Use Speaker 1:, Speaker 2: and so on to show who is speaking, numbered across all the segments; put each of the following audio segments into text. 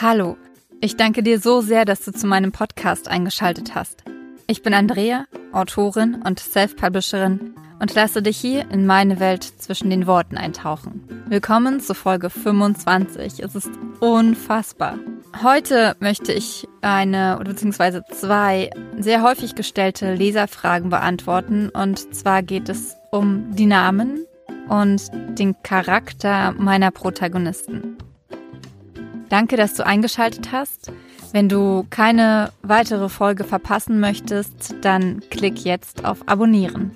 Speaker 1: Hallo, ich danke dir so sehr, dass du zu meinem Podcast eingeschaltet hast. Ich bin Andrea, Autorin und Self-Publisherin und lasse dich hier in meine Welt zwischen den Worten eintauchen. Willkommen zu Folge 25. Es ist unfassbar. Heute möchte ich eine oder beziehungsweise zwei sehr häufig gestellte Leserfragen beantworten und zwar geht es um die Namen und den Charakter meiner Protagonisten. Danke, dass du eingeschaltet hast. Wenn du keine weitere Folge verpassen möchtest, dann klick jetzt auf Abonnieren.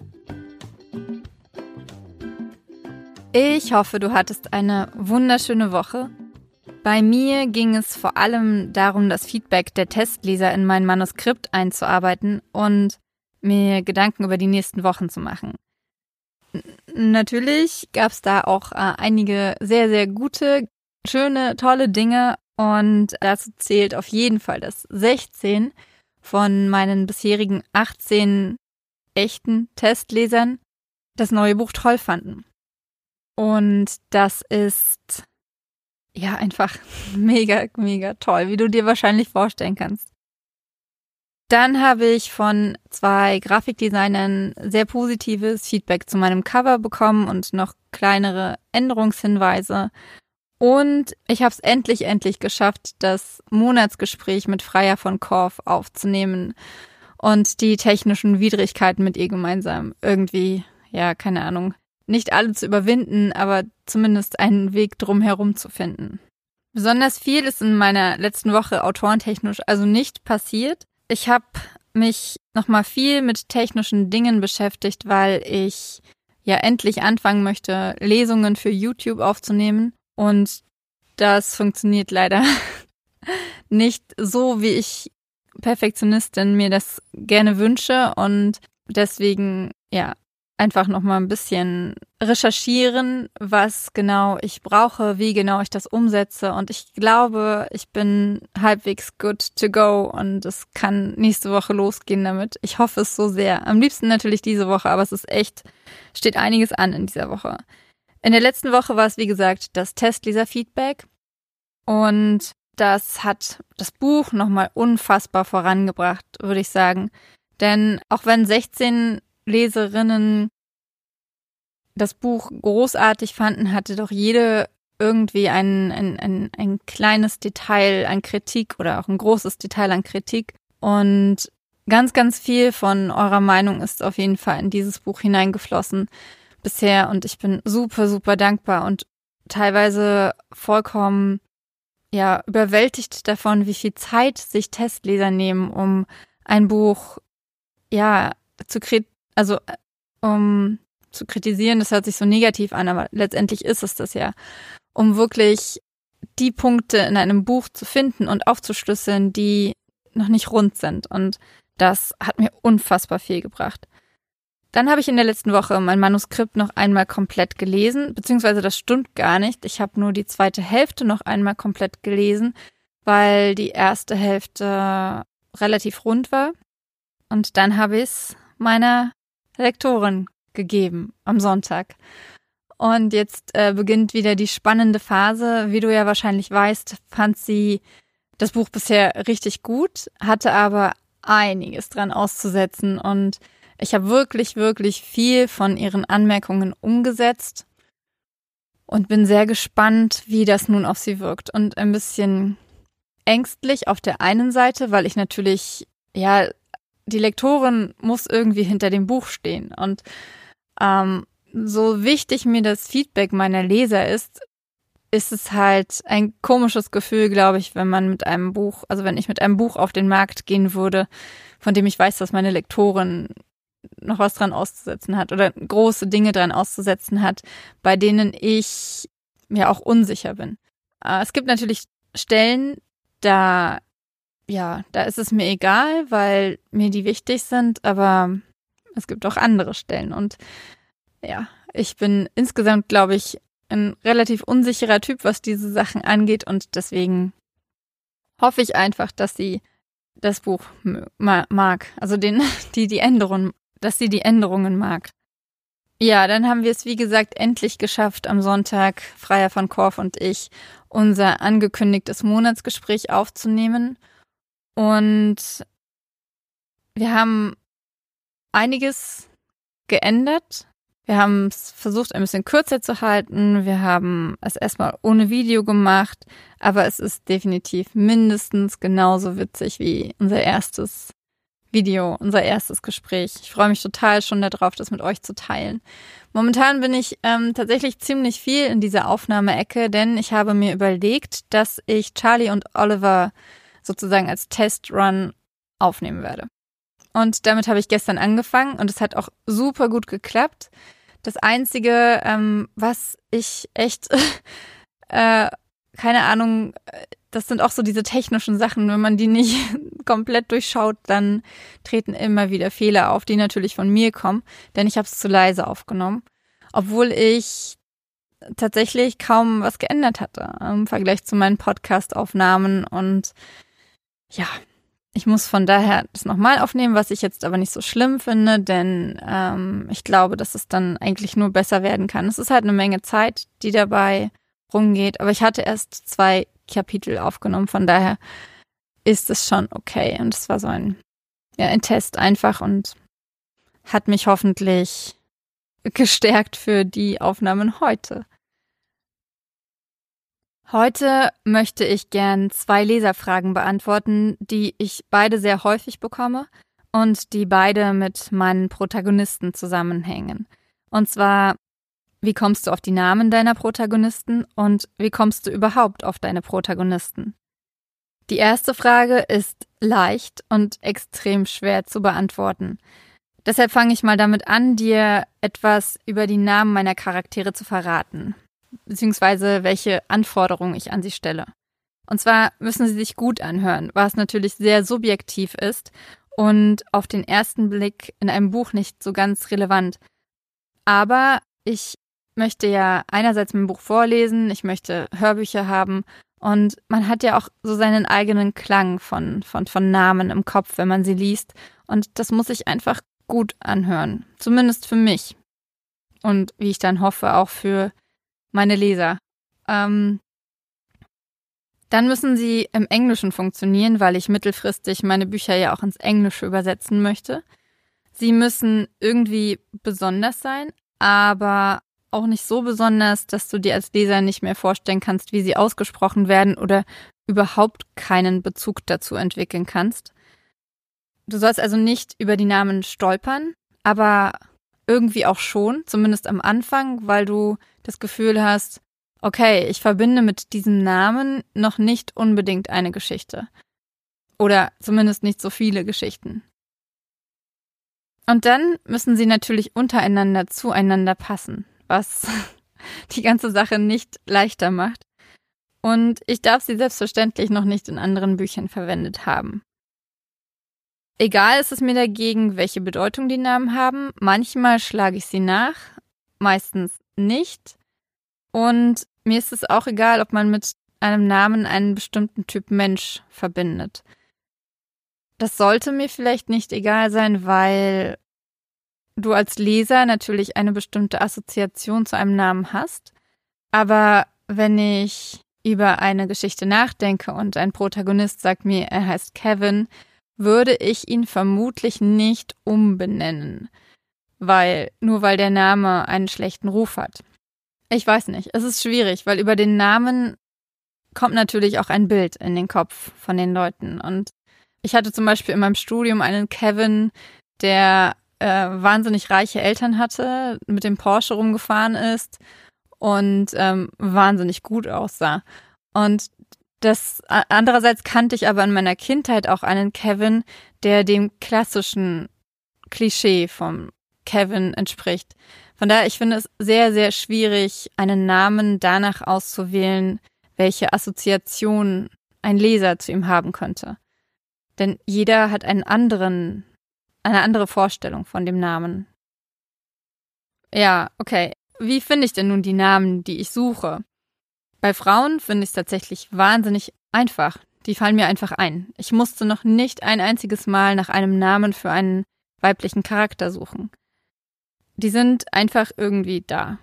Speaker 1: Ich hoffe, du hattest eine wunderschöne Woche. Bei mir ging es vor allem darum, das Feedback der Testleser in mein Manuskript einzuarbeiten und mir Gedanken über die nächsten Wochen zu machen. Natürlich gab es da auch äh, einige sehr, sehr gute, schöne, tolle Dinge und dazu zählt auf jeden Fall, dass 16 von meinen bisherigen 18 echten Testlesern das neue Buch toll fanden. Und das ist ja einfach mega, mega toll, wie du dir wahrscheinlich vorstellen kannst. Dann habe ich von zwei Grafikdesignern sehr positives Feedback zu meinem Cover bekommen und noch kleinere Änderungshinweise. Und ich habe es endlich, endlich geschafft, das Monatsgespräch mit Freier von Korf aufzunehmen und die technischen Widrigkeiten mit ihr gemeinsam irgendwie, ja, keine Ahnung, nicht alle zu überwinden, aber zumindest einen Weg drumherum zu finden. Besonders viel ist in meiner letzten Woche autorentechnisch also nicht passiert. Ich habe mich nochmal viel mit technischen Dingen beschäftigt, weil ich ja endlich anfangen möchte, Lesungen für YouTube aufzunehmen. Und das funktioniert leider nicht so, wie ich Perfektionistin mir das gerne wünsche. Und deswegen, ja, einfach noch mal ein bisschen recherchieren, was genau ich brauche, wie genau ich das umsetze und ich glaube, ich bin halbwegs good to go und es kann nächste Woche losgehen damit. Ich hoffe es so sehr. Am liebsten natürlich diese Woche, aber es ist echt steht einiges an in dieser Woche. In der letzten Woche war es wie gesagt das Testleser-Feedback und das hat das Buch nochmal unfassbar vorangebracht, würde ich sagen. Denn auch wenn 16 Leserinnen das Buch großartig fanden, hatte doch jede irgendwie ein, ein, ein, ein kleines Detail an Kritik oder auch ein großes Detail an Kritik. Und ganz, ganz viel von eurer Meinung ist auf jeden Fall in dieses Buch hineingeflossen bisher. Und ich bin super, super dankbar und teilweise vollkommen ja überwältigt davon, wie viel Zeit sich Testleser nehmen, um ein Buch ja zu krit also äh, um zu kritisieren, das hört sich so negativ an, aber letztendlich ist es das ja, um wirklich die Punkte in einem Buch zu finden und aufzuschlüsseln, die noch nicht rund sind. Und das hat mir unfassbar viel gebracht. Dann habe ich in der letzten Woche mein Manuskript noch einmal komplett gelesen, beziehungsweise das stimmt gar nicht. Ich habe nur die zweite Hälfte noch einmal komplett gelesen, weil die erste Hälfte relativ rund war. Und dann habe ich es meiner Lektorin gegeben am Sonntag. Und jetzt äh, beginnt wieder die spannende Phase. Wie du ja wahrscheinlich weißt, fand sie das Buch bisher richtig gut, hatte aber einiges dran auszusetzen und ich habe wirklich, wirklich viel von ihren Anmerkungen umgesetzt und bin sehr gespannt, wie das nun auf sie wirkt. Und ein bisschen ängstlich auf der einen Seite, weil ich natürlich, ja, die Lektorin muss irgendwie hinter dem Buch stehen. Und ähm, so wichtig mir das Feedback meiner Leser ist, ist es halt ein komisches Gefühl, glaube ich, wenn man mit einem Buch, also wenn ich mit einem Buch auf den Markt gehen würde, von dem ich weiß, dass meine Lektorin noch was dran auszusetzen hat oder große Dinge dran auszusetzen hat, bei denen ich mir auch unsicher bin. Äh, es gibt natürlich Stellen, da, ja, da ist es mir egal, weil mir die wichtig sind, aber es gibt auch andere Stellen. Und ja, ich bin insgesamt, glaube ich, ein relativ unsicherer Typ, was diese Sachen angeht. Und deswegen hoffe ich einfach, dass sie das Buch mag. Also den, die, die Änderungen, dass sie die Änderungen mag. Ja, dann haben wir es, wie gesagt, endlich geschafft, am Sonntag, Freier von Korf und ich, unser angekündigtes Monatsgespräch aufzunehmen. Und wir haben einiges geändert. Wir haben es versucht, ein bisschen kürzer zu halten. Wir haben es erstmal ohne Video gemacht, aber es ist definitiv mindestens genauso witzig wie unser erstes Video, unser erstes Gespräch. Ich freue mich total schon darauf, das mit euch zu teilen. Momentan bin ich ähm, tatsächlich ziemlich viel in dieser Aufnahmeecke, denn ich habe mir überlegt, dass ich Charlie und Oliver sozusagen als Testrun aufnehmen werde. Und damit habe ich gestern angefangen und es hat auch super gut geklappt. Das Einzige, ähm, was ich echt, äh, keine Ahnung, das sind auch so diese technischen Sachen, wenn man die nicht komplett durchschaut, dann treten immer wieder Fehler auf, die natürlich von mir kommen, denn ich habe es zu leise aufgenommen, obwohl ich tatsächlich kaum was geändert hatte im Vergleich zu meinen Podcast-Aufnahmen. Und ja, ich muss von daher das nochmal aufnehmen, was ich jetzt aber nicht so schlimm finde, denn ähm, ich glaube, dass es dann eigentlich nur besser werden kann. Es ist halt eine Menge Zeit, die dabei rumgeht, aber ich hatte erst zwei Kapitel aufgenommen, von daher ist es schon okay. Und es war so ein, ja, ein Test einfach und hat mich hoffentlich gestärkt für die Aufnahmen heute. Heute möchte ich gern zwei Leserfragen beantworten, die ich beide sehr häufig bekomme und die beide mit meinen Protagonisten zusammenhängen. Und zwar, wie kommst du auf die Namen deiner Protagonisten und wie kommst du überhaupt auf deine Protagonisten? Die erste Frage ist leicht und extrem schwer zu beantworten. Deshalb fange ich mal damit an, dir etwas über die Namen meiner Charaktere zu verraten beziehungsweise welche Anforderungen ich an sie stelle. Und zwar müssen sie sich gut anhören, was natürlich sehr subjektiv ist und auf den ersten Blick in einem Buch nicht so ganz relevant. Aber ich möchte ja einerseits mein Buch vorlesen, ich möchte Hörbücher haben und man hat ja auch so seinen eigenen Klang von, von, von Namen im Kopf, wenn man sie liest. Und das muss ich einfach gut anhören. Zumindest für mich. Und wie ich dann hoffe, auch für meine Leser. Ähm, dann müssen sie im Englischen funktionieren, weil ich mittelfristig meine Bücher ja auch ins Englische übersetzen möchte. Sie müssen irgendwie besonders sein, aber auch nicht so besonders, dass du dir als Leser nicht mehr vorstellen kannst, wie sie ausgesprochen werden oder überhaupt keinen Bezug dazu entwickeln kannst. Du sollst also nicht über die Namen stolpern, aber irgendwie auch schon, zumindest am Anfang, weil du das Gefühl hast, okay, ich verbinde mit diesem Namen noch nicht unbedingt eine Geschichte. Oder zumindest nicht so viele Geschichten. Und dann müssen sie natürlich untereinander zueinander passen, was die ganze Sache nicht leichter macht. Und ich darf sie selbstverständlich noch nicht in anderen Büchern verwendet haben. Egal ist es mir dagegen, welche Bedeutung die Namen haben. Manchmal schlage ich sie nach, meistens nicht. Und mir ist es auch egal, ob man mit einem Namen einen bestimmten Typ Mensch verbindet. Das sollte mir vielleicht nicht egal sein, weil du als Leser natürlich eine bestimmte Assoziation zu einem Namen hast. Aber wenn ich über eine Geschichte nachdenke und ein Protagonist sagt mir, er heißt Kevin, würde ich ihn vermutlich nicht umbenennen, weil nur weil der Name einen schlechten Ruf hat. Ich weiß nicht, es ist schwierig, weil über den Namen kommt natürlich auch ein Bild in den Kopf von den Leuten. Und ich hatte zum Beispiel in meinem Studium einen Kevin, der äh, wahnsinnig reiche Eltern hatte, mit dem Porsche rumgefahren ist und ähm, wahnsinnig gut aussah. Und das andererseits kannte ich aber in meiner Kindheit auch einen Kevin, der dem klassischen Klischee vom Kevin entspricht. Von daher, ich finde es sehr, sehr schwierig, einen Namen danach auszuwählen, welche Assoziation ein Leser zu ihm haben könnte. Denn jeder hat einen anderen, eine andere Vorstellung von dem Namen. Ja, okay. Wie finde ich denn nun die Namen, die ich suche? Bei Frauen finde ich es tatsächlich wahnsinnig einfach. Die fallen mir einfach ein. Ich musste noch nicht ein einziges Mal nach einem Namen für einen weiblichen Charakter suchen. die sind einfach irgendwie da.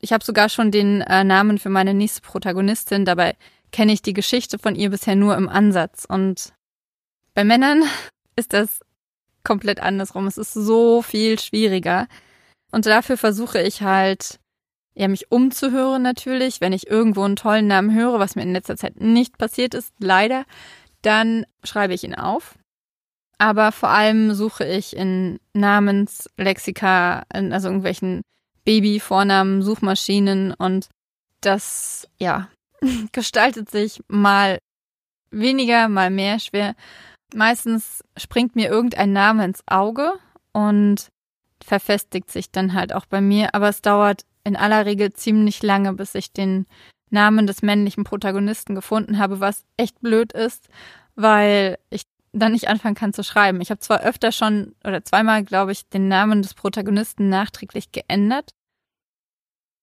Speaker 1: Ich habe sogar schon den äh, Namen für meine nächste Protagonistin, dabei kenne ich die Geschichte von ihr bisher nur im Ansatz. Und bei Männern ist das komplett andersrum. Es ist so viel schwieriger. Und dafür versuche ich halt, ja, mich umzuhören natürlich. Wenn ich irgendwo einen tollen Namen höre, was mir in letzter Zeit nicht passiert ist, leider, dann schreibe ich ihn auf. Aber vor allem suche ich in Namenslexika, also irgendwelchen Baby-Vornamen, Suchmaschinen und das, ja, gestaltet sich mal weniger, mal mehr schwer. Meistens springt mir irgendein Name ins Auge und verfestigt sich dann halt auch bei mir, aber es dauert in aller Regel ziemlich lange, bis ich den Namen des männlichen Protagonisten gefunden habe, was echt blöd ist, weil ich dann nicht anfangen kann zu schreiben. Ich habe zwar öfter schon oder zweimal, glaube ich, den Namen des Protagonisten nachträglich geändert,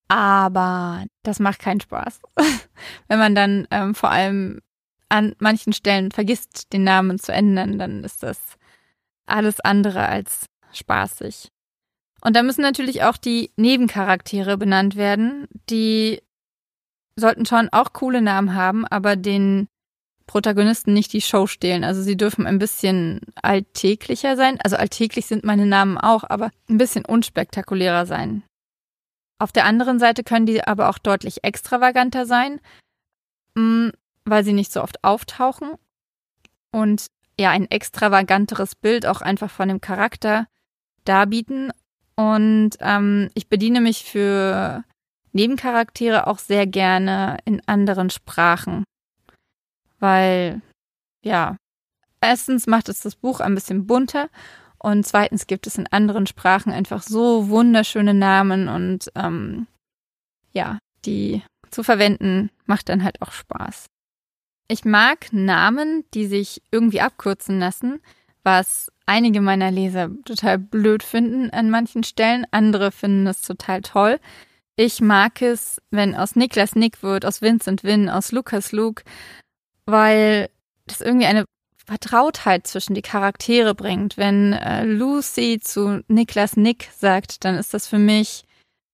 Speaker 1: aber das macht keinen Spaß. Wenn man dann ähm, vor allem an manchen Stellen vergisst, den Namen zu ändern, dann ist das alles andere als spaßig. Und da müssen natürlich auch die Nebencharaktere benannt werden. Die sollten schon auch coole Namen haben, aber den Protagonisten nicht die Show stehlen. Also sie dürfen ein bisschen alltäglicher sein. Also alltäglich sind meine Namen auch, aber ein bisschen unspektakulärer sein. Auf der anderen Seite können die aber auch deutlich extravaganter sein, mm, weil sie nicht so oft auftauchen und ja ein extravaganteres Bild auch einfach von dem Charakter darbieten. Und ähm, ich bediene mich für Nebencharaktere auch sehr gerne in anderen Sprachen, weil ja, erstens macht es das Buch ein bisschen bunter und zweitens gibt es in anderen Sprachen einfach so wunderschöne Namen und ähm, ja, die zu verwenden macht dann halt auch Spaß. Ich mag Namen, die sich irgendwie abkürzen lassen, was einige meiner Leser total blöd finden an manchen Stellen, andere finden es total toll. Ich mag es, wenn aus Niklas Nick wird, aus Vincent Win, aus Lukas Luke, weil das irgendwie eine Vertrautheit zwischen die Charaktere bringt. Wenn äh, Lucy zu Niklas Nick sagt, dann ist das für mich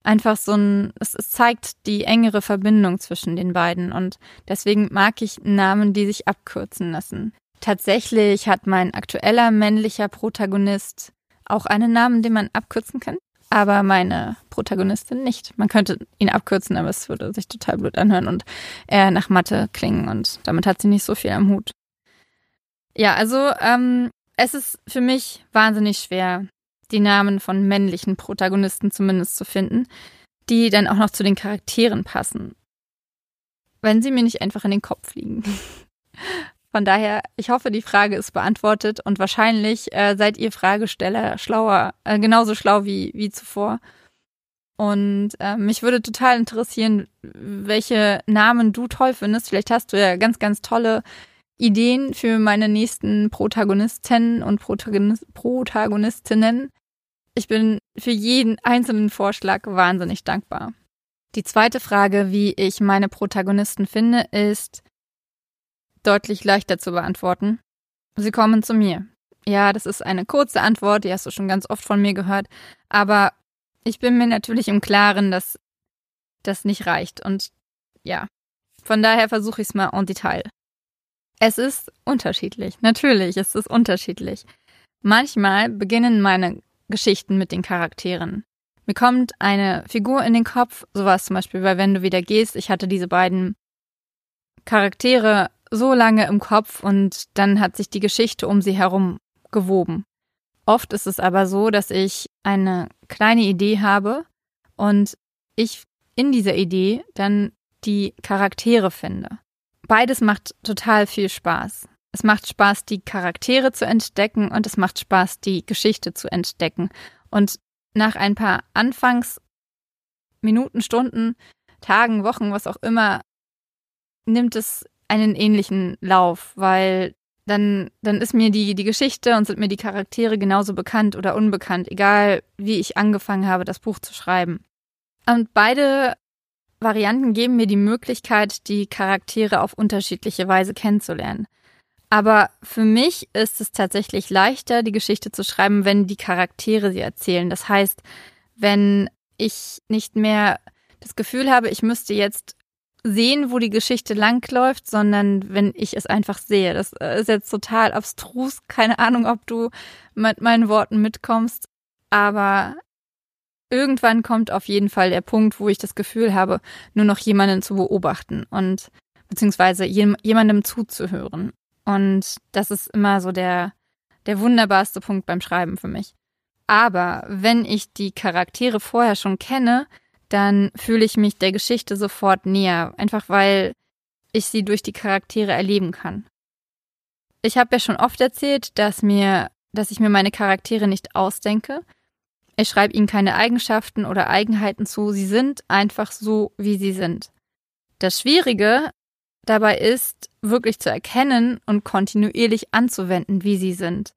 Speaker 1: einfach so ein, es, es zeigt die engere Verbindung zwischen den beiden und deswegen mag ich Namen, die sich abkürzen lassen. Tatsächlich hat mein aktueller männlicher Protagonist auch einen Namen, den man abkürzen kann, aber meine Protagonistin nicht. Man könnte ihn abkürzen, aber es würde sich total blöd anhören und eher nach Mathe klingen und damit hat sie nicht so viel am Hut. Ja, also ähm, es ist für mich wahnsinnig schwer, die Namen von männlichen Protagonisten zumindest zu finden, die dann auch noch zu den Charakteren passen. Wenn sie mir nicht einfach in den Kopf liegen. Von daher, ich hoffe, die Frage ist beantwortet und wahrscheinlich äh, seid ihr Fragesteller schlauer, äh, genauso schlau wie, wie zuvor. Und äh, mich würde total interessieren, welche Namen du toll findest. Vielleicht hast du ja ganz, ganz tolle Ideen für meine nächsten Protagonisten und Protagonist Protagonistinnen. Ich bin für jeden einzelnen Vorschlag wahnsinnig dankbar. Die zweite Frage, wie ich meine Protagonisten finde, ist deutlich leichter zu beantworten. Sie kommen zu mir. Ja, das ist eine kurze Antwort, die hast du schon ganz oft von mir gehört, aber ich bin mir natürlich im Klaren, dass das nicht reicht und ja, von daher versuche ich es mal en Detail. Es ist unterschiedlich. Natürlich ist es unterschiedlich. Manchmal beginnen meine Geschichten mit den Charakteren. Mir kommt eine Figur in den Kopf, sowas zum Beispiel bei Wenn du wieder gehst. Ich hatte diese beiden Charaktere so lange im Kopf und dann hat sich die Geschichte um sie herum gewoben. Oft ist es aber so, dass ich eine kleine Idee habe und ich in dieser Idee dann die Charaktere finde. Beides macht total viel Spaß. Es macht Spaß, die Charaktere zu entdecken und es macht Spaß, die Geschichte zu entdecken. Und nach ein paar Anfangsminuten, Stunden, Tagen, Wochen, was auch immer, nimmt es einen ähnlichen Lauf, weil dann, dann ist mir die, die Geschichte und sind mir die Charaktere genauso bekannt oder unbekannt, egal wie ich angefangen habe, das Buch zu schreiben. Und beide Varianten geben mir die Möglichkeit, die Charaktere auf unterschiedliche Weise kennenzulernen. Aber für mich ist es tatsächlich leichter, die Geschichte zu schreiben, wenn die Charaktere sie erzählen. Das heißt, wenn ich nicht mehr das Gefühl habe, ich müsste jetzt sehen, wo die Geschichte langläuft, sondern wenn ich es einfach sehe. Das äh, ist jetzt total abstrus. Keine Ahnung, ob du mit meinen Worten mitkommst. Aber irgendwann kommt auf jeden Fall der Punkt, wo ich das Gefühl habe, nur noch jemanden zu beobachten und beziehungsweise jemandem zuzuhören. Und das ist immer so der, der wunderbarste Punkt beim Schreiben für mich. Aber wenn ich die Charaktere vorher schon kenne, dann fühle ich mich der Geschichte sofort näher, einfach weil ich sie durch die Charaktere erleben kann. Ich habe ja schon oft erzählt, dass mir, dass ich mir meine Charaktere nicht ausdenke. Ich schreibe ihnen keine Eigenschaften oder Eigenheiten zu, sie sind einfach so, wie sie sind. Das Schwierige dabei ist, wirklich zu erkennen und kontinuierlich anzuwenden, wie sie sind.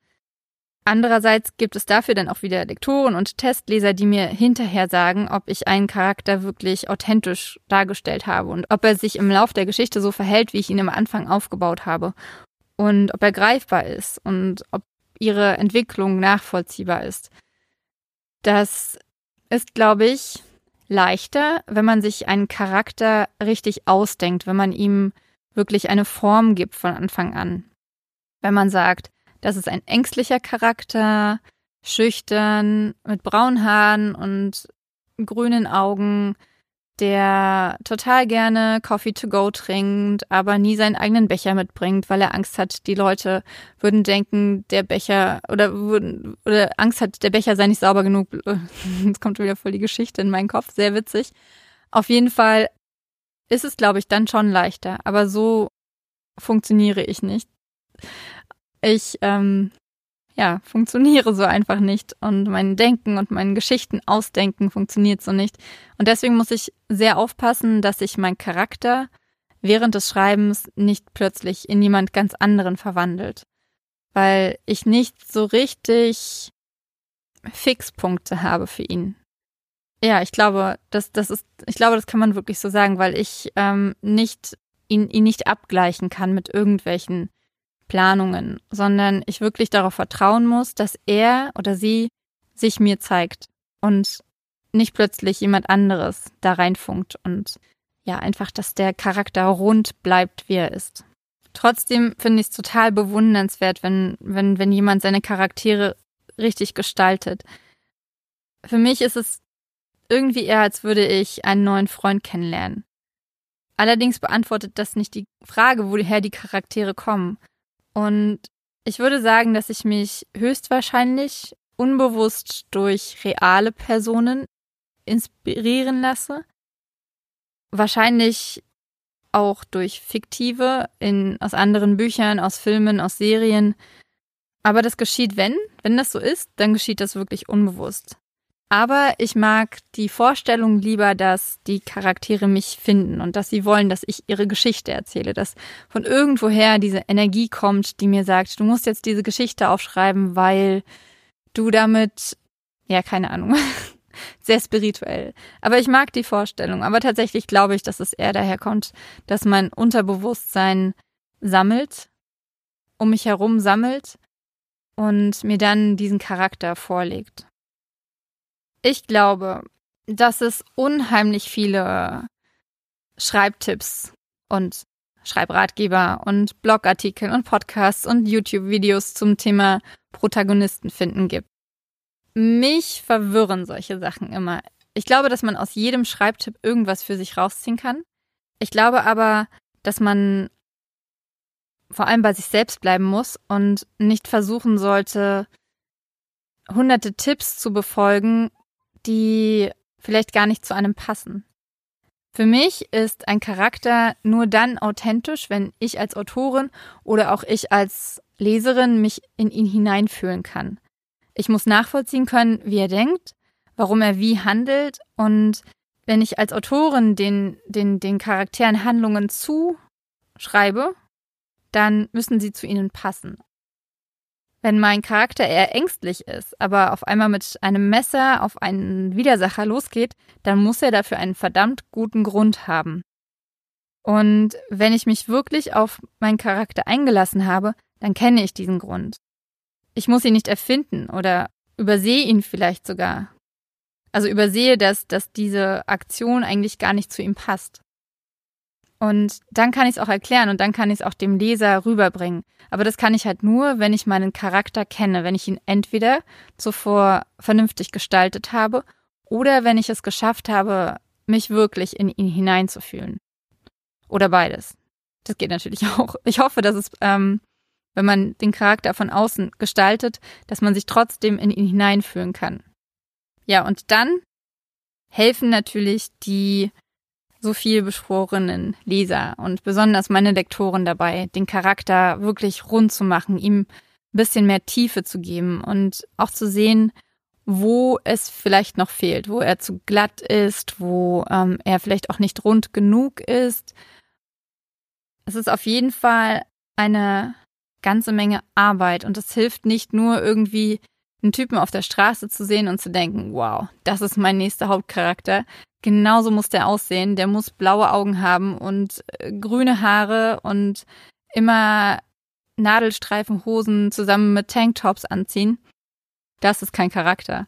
Speaker 1: Andererseits gibt es dafür dann auch wieder Lektoren und Testleser, die mir hinterher sagen, ob ich einen Charakter wirklich authentisch dargestellt habe und ob er sich im Lauf der Geschichte so verhält, wie ich ihn am Anfang aufgebaut habe. Und ob er greifbar ist und ob ihre Entwicklung nachvollziehbar ist. Das ist, glaube ich, leichter, wenn man sich einen Charakter richtig ausdenkt, wenn man ihm wirklich eine Form gibt von Anfang an. Wenn man sagt, das ist ein ängstlicher Charakter, schüchtern, mit braunen Haaren und grünen Augen, der total gerne Coffee to go trinkt, aber nie seinen eigenen Becher mitbringt, weil er Angst hat, die Leute würden denken, der Becher oder würden oder Angst hat, der Becher sei nicht sauber genug. Jetzt kommt wieder voll die Geschichte in meinen Kopf, sehr witzig. Auf jeden Fall ist es, glaube ich, dann schon leichter, aber so funktioniere ich nicht ich ähm, ja funktioniere so einfach nicht. Und mein Denken und mein Geschichten ausdenken funktioniert so nicht. Und deswegen muss ich sehr aufpassen, dass sich mein Charakter während des Schreibens nicht plötzlich in jemand ganz anderen verwandelt, weil ich nicht so richtig Fixpunkte habe für ihn. Ja, ich glaube, das, das ist, ich glaube, das kann man wirklich so sagen, weil ich ähm, nicht ihn, ihn nicht abgleichen kann mit irgendwelchen Planungen, sondern ich wirklich darauf vertrauen muss, dass er oder sie sich mir zeigt und nicht plötzlich jemand anderes da reinfunkt und ja, einfach, dass der Charakter rund bleibt, wie er ist. Trotzdem finde ich es total bewundernswert, wenn, wenn, wenn jemand seine Charaktere richtig gestaltet. Für mich ist es irgendwie eher, als würde ich einen neuen Freund kennenlernen. Allerdings beantwortet das nicht die Frage, woher die Charaktere kommen. Und ich würde sagen, dass ich mich höchstwahrscheinlich unbewusst durch reale Personen inspirieren lasse. Wahrscheinlich auch durch fiktive in, aus anderen Büchern, aus Filmen, aus Serien. Aber das geschieht, wenn, wenn das so ist, dann geschieht das wirklich unbewusst. Aber ich mag die Vorstellung lieber, dass die Charaktere mich finden und dass sie wollen, dass ich ihre Geschichte erzähle, dass von irgendwoher diese Energie kommt, die mir sagt, du musst jetzt diese Geschichte aufschreiben, weil du damit, ja, keine Ahnung, sehr spirituell. Aber ich mag die Vorstellung. Aber tatsächlich glaube ich, dass es eher daher kommt, dass mein Unterbewusstsein sammelt, um mich herum sammelt und mir dann diesen Charakter vorlegt. Ich glaube, dass es unheimlich viele Schreibtipps und Schreibratgeber und Blogartikel und Podcasts und YouTube-Videos zum Thema Protagonisten finden gibt. Mich verwirren solche Sachen immer. Ich glaube, dass man aus jedem Schreibtipp irgendwas für sich rausziehen kann. Ich glaube aber, dass man vor allem bei sich selbst bleiben muss und nicht versuchen sollte, hunderte Tipps zu befolgen, die vielleicht gar nicht zu einem passen. Für mich ist ein Charakter nur dann authentisch, wenn ich als Autorin oder auch ich als Leserin mich in ihn hineinfühlen kann. Ich muss nachvollziehen können, wie er denkt, warum er wie handelt und wenn ich als Autorin den, den, den Charakteren Handlungen zuschreibe, dann müssen sie zu ihnen passen. Wenn mein Charakter eher ängstlich ist, aber auf einmal mit einem Messer auf einen Widersacher losgeht, dann muss er dafür einen verdammt guten Grund haben. Und wenn ich mich wirklich auf meinen Charakter eingelassen habe, dann kenne ich diesen Grund. Ich muss ihn nicht erfinden oder übersehe ihn vielleicht sogar. Also übersehe, dass, dass diese Aktion eigentlich gar nicht zu ihm passt. Und dann kann ich es auch erklären und dann kann ich es auch dem Leser rüberbringen. Aber das kann ich halt nur, wenn ich meinen Charakter kenne, wenn ich ihn entweder zuvor vernünftig gestaltet habe oder wenn ich es geschafft habe, mich wirklich in ihn hineinzufühlen. Oder beides. Das geht natürlich auch. Ich hoffe, dass es, ähm, wenn man den Charakter von außen gestaltet, dass man sich trotzdem in ihn hineinfühlen kann. Ja, und dann helfen natürlich die so viel beschworenen Leser und besonders meine Lektoren dabei, den Charakter wirklich rund zu machen, ihm ein bisschen mehr Tiefe zu geben und auch zu sehen, wo es vielleicht noch fehlt, wo er zu glatt ist, wo ähm, er vielleicht auch nicht rund genug ist. Es ist auf jeden Fall eine ganze Menge Arbeit und es hilft nicht nur irgendwie einen Typen auf der Straße zu sehen und zu denken, wow, das ist mein nächster Hauptcharakter. Genauso muss der aussehen. Der muss blaue Augen haben und äh, grüne Haare und immer Nadelstreifenhosen zusammen mit Tanktops anziehen. Das ist kein Charakter.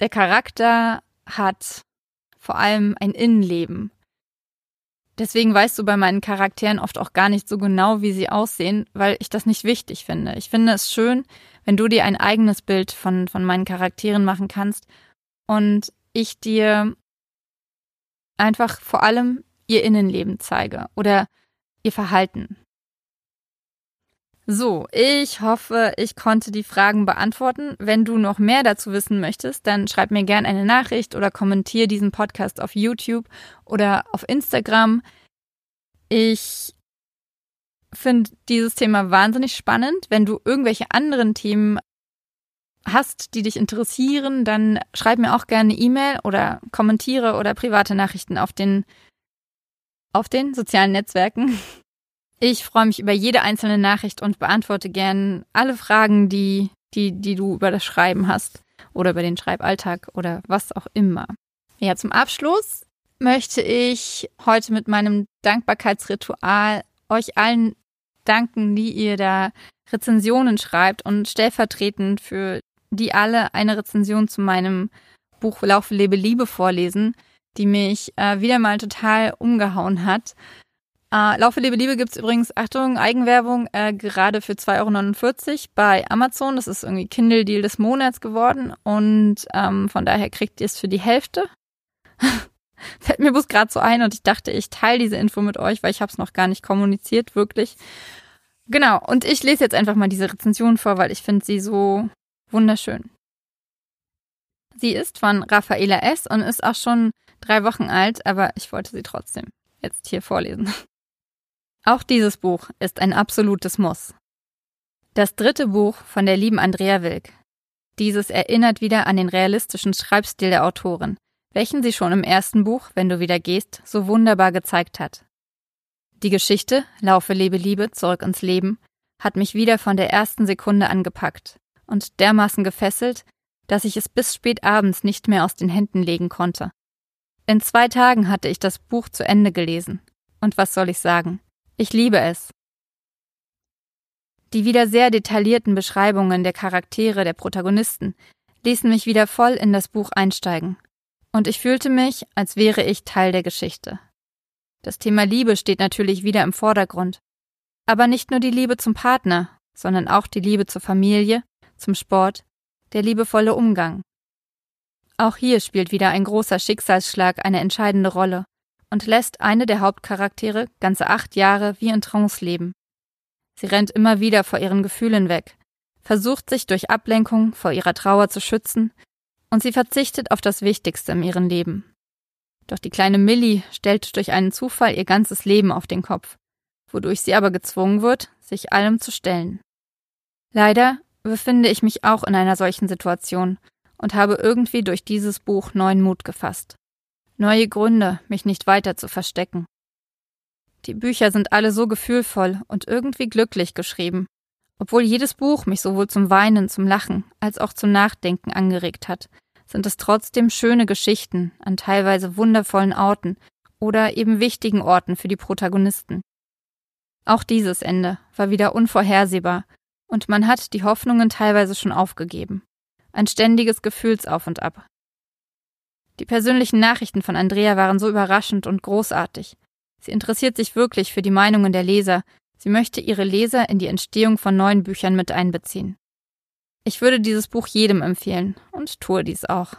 Speaker 1: Der Charakter hat vor allem ein Innenleben. Deswegen weißt du bei meinen Charakteren oft auch gar nicht so genau, wie sie aussehen, weil ich das nicht wichtig finde. Ich finde es schön, wenn du dir ein eigenes Bild von, von meinen Charakteren machen kannst und ich dir einfach vor allem ihr Innenleben zeige oder ihr Verhalten. So, ich hoffe, ich konnte die Fragen beantworten. Wenn du noch mehr dazu wissen möchtest, dann schreib mir gerne eine Nachricht oder kommentiere diesen Podcast auf YouTube oder auf Instagram. Ich finde dieses Thema wahnsinnig spannend. Wenn du irgendwelche anderen Themen hast, die dich interessieren, dann schreib mir auch gerne E-Mail oder kommentiere oder private Nachrichten auf den, auf den sozialen Netzwerken. Ich freue mich über jede einzelne Nachricht und beantworte gern alle Fragen, die, die, die du über das Schreiben hast oder über den Schreiballtag oder was auch immer. Ja, zum Abschluss möchte ich heute mit meinem Dankbarkeitsritual euch allen danken, die ihr da Rezensionen schreibt und stellvertretend für die alle eine Rezension zu meinem Buch Laufe, Lebe, Liebe vorlesen, die mich äh, wieder mal total umgehauen hat. Äh, Laufe, Lebe, Liebe gibt's übrigens, Achtung, Eigenwerbung, äh, gerade für 2,49 Euro bei Amazon. Das ist irgendwie Kindle-Deal des Monats geworden und ähm, von daher kriegt ihr es für die Hälfte. Fällt mir bloß gerade so ein und ich dachte, ich teile diese Info mit euch, weil ich habe es noch gar nicht kommuniziert, wirklich. Genau, und ich lese jetzt einfach mal diese Rezension vor, weil ich finde sie so wunderschön. Sie ist von Raffaela S. und ist auch schon drei Wochen alt, aber ich wollte sie trotzdem jetzt hier vorlesen. Auch dieses Buch ist ein absolutes Muss. Das dritte Buch von der lieben Andrea Wilk. Dieses erinnert wieder an den realistischen Schreibstil der Autorin, welchen sie schon im ersten Buch, Wenn du wieder gehst, so wunderbar gezeigt hat. Die Geschichte Laufe, lebe, liebe, zurück ins Leben hat mich wieder von der ersten Sekunde angepackt und dermaßen gefesselt, dass ich es bis spät abends nicht mehr aus den Händen legen konnte. In zwei Tagen hatte ich das Buch zu Ende gelesen. Und was soll ich sagen? Ich liebe es. Die wieder sehr detaillierten Beschreibungen der Charaktere der Protagonisten ließen mich wieder voll in das Buch einsteigen. Und ich fühlte mich, als wäre ich Teil der Geschichte. Das Thema Liebe steht natürlich wieder im Vordergrund. Aber nicht nur die Liebe zum Partner, sondern auch die Liebe zur Familie, zum Sport, der liebevolle Umgang. Auch hier spielt wieder ein großer Schicksalsschlag eine entscheidende Rolle und lässt eine der Hauptcharaktere ganze acht Jahre wie in Trance leben. Sie rennt immer wieder vor ihren Gefühlen weg, versucht sich durch Ablenkung vor ihrer Trauer zu schützen und sie verzichtet auf das Wichtigste in ihrem Leben. Doch die kleine Millie stellt durch einen Zufall ihr ganzes Leben auf den Kopf, wodurch sie aber gezwungen wird, sich allem zu stellen. Leider befinde ich mich auch in einer solchen Situation und habe irgendwie durch dieses Buch neuen Mut gefasst. Neue Gründe, mich nicht weiter zu verstecken. Die Bücher sind alle so gefühlvoll und irgendwie glücklich geschrieben, obwohl jedes Buch mich sowohl zum Weinen, zum Lachen als auch zum Nachdenken angeregt hat, sind es trotzdem schöne Geschichten an teilweise wundervollen Orten oder eben wichtigen Orten für die Protagonisten. Auch dieses Ende war wieder unvorhersehbar und man hat die Hoffnungen teilweise schon aufgegeben. Ein ständiges Gefühlsauf und ab. Die persönlichen Nachrichten von Andrea waren so überraschend und großartig. Sie interessiert sich wirklich für die Meinungen der Leser. Sie möchte ihre Leser in die Entstehung von neuen Büchern mit einbeziehen. Ich würde dieses Buch jedem empfehlen und tue dies auch.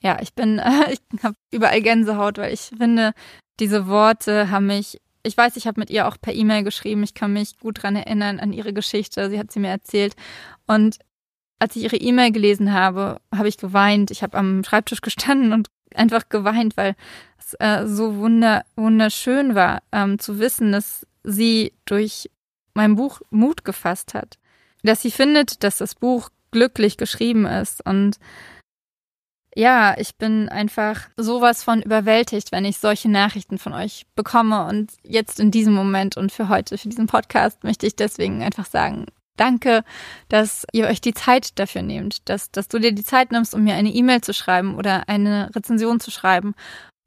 Speaker 1: Ja, ich bin, äh, ich habe überall Gänsehaut, weil ich finde, diese Worte haben mich, ich weiß, ich habe mit ihr auch per E-Mail geschrieben, ich kann mich gut dran erinnern an ihre Geschichte, sie hat sie mir erzählt und als ich ihre E-Mail gelesen habe, habe ich geweint. Ich habe am Schreibtisch gestanden und einfach geweint, weil es äh, so wunder, wunderschön war, ähm, zu wissen, dass sie durch mein Buch Mut gefasst hat. Dass sie findet, dass das Buch glücklich geschrieben ist. Und ja, ich bin einfach sowas von überwältigt, wenn ich solche Nachrichten von euch bekomme. Und jetzt in diesem Moment und für heute, für diesen Podcast möchte ich deswegen einfach sagen, Danke, dass ihr euch die Zeit dafür nehmt, dass, dass du dir die Zeit nimmst, um mir eine E-Mail zu schreiben oder eine Rezension zu schreiben.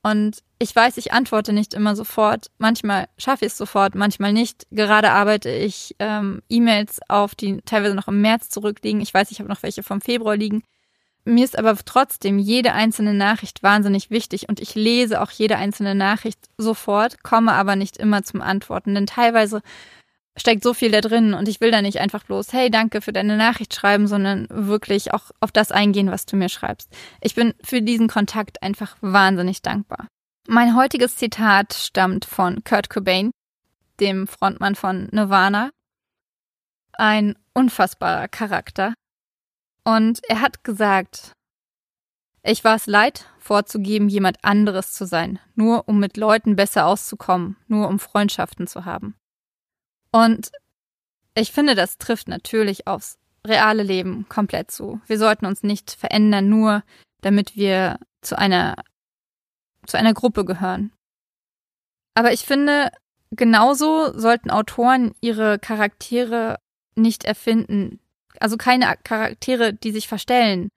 Speaker 1: Und ich weiß, ich antworte nicht immer sofort. Manchmal schaffe ich es sofort, manchmal nicht. Gerade arbeite ich ähm, E-Mails auf, die teilweise noch im März zurückliegen. Ich weiß, ich habe noch welche vom Februar liegen. Mir ist aber trotzdem jede einzelne Nachricht wahnsinnig wichtig und ich lese auch jede einzelne Nachricht sofort, komme aber nicht immer zum Antworten. Denn teilweise steckt so viel da drin und ich will da nicht einfach bloß, hey, danke für deine Nachricht schreiben, sondern wirklich auch auf das eingehen, was du mir schreibst. Ich bin für diesen Kontakt einfach wahnsinnig dankbar. Mein heutiges Zitat stammt von Kurt Cobain, dem Frontmann von Nirvana. Ein unfassbarer Charakter. Und er hat gesagt, ich war es leid, vorzugeben, jemand anderes zu sein, nur um mit Leuten besser auszukommen, nur um Freundschaften zu haben. Und ich finde, das trifft natürlich aufs reale Leben komplett zu. Wir sollten uns nicht verändern, nur damit wir zu einer, zu einer Gruppe gehören. Aber ich finde, genauso sollten Autoren ihre Charaktere nicht erfinden. Also keine Charaktere, die sich verstellen.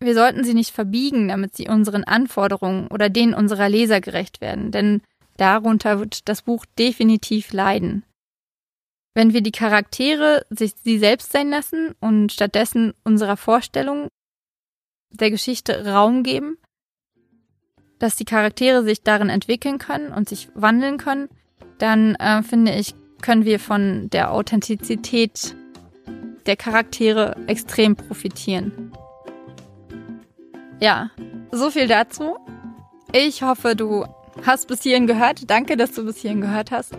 Speaker 1: Wir sollten sie nicht verbiegen, damit sie unseren Anforderungen oder denen unserer Leser gerecht werden, denn darunter wird das Buch definitiv leiden. Wenn wir die Charaktere sich sie selbst sein lassen und stattdessen unserer Vorstellung der Geschichte Raum geben, dass die Charaktere sich darin entwickeln können und sich wandeln können, dann äh, finde ich, können wir von der Authentizität der Charaktere extrem profitieren. Ja, so viel dazu. Ich hoffe, du hast bis hierhin gehört. Danke, dass du bis hierhin gehört hast.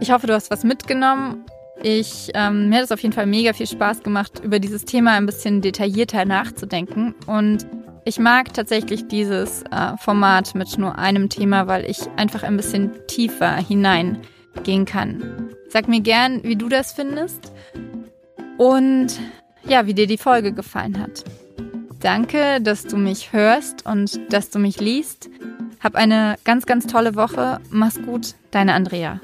Speaker 1: Ich hoffe, du hast was mitgenommen. Ich, ähm, mir hat es auf jeden Fall mega viel Spaß gemacht, über dieses Thema ein bisschen detaillierter nachzudenken. Und ich mag tatsächlich dieses äh, Format mit nur einem Thema, weil ich einfach ein bisschen tiefer hineingehen kann. Sag mir gern, wie du das findest und ja, wie dir die Folge gefallen hat. Danke, dass du mich hörst und dass du mich liest. Hab eine ganz, ganz tolle Woche. Mach's gut, deine Andrea.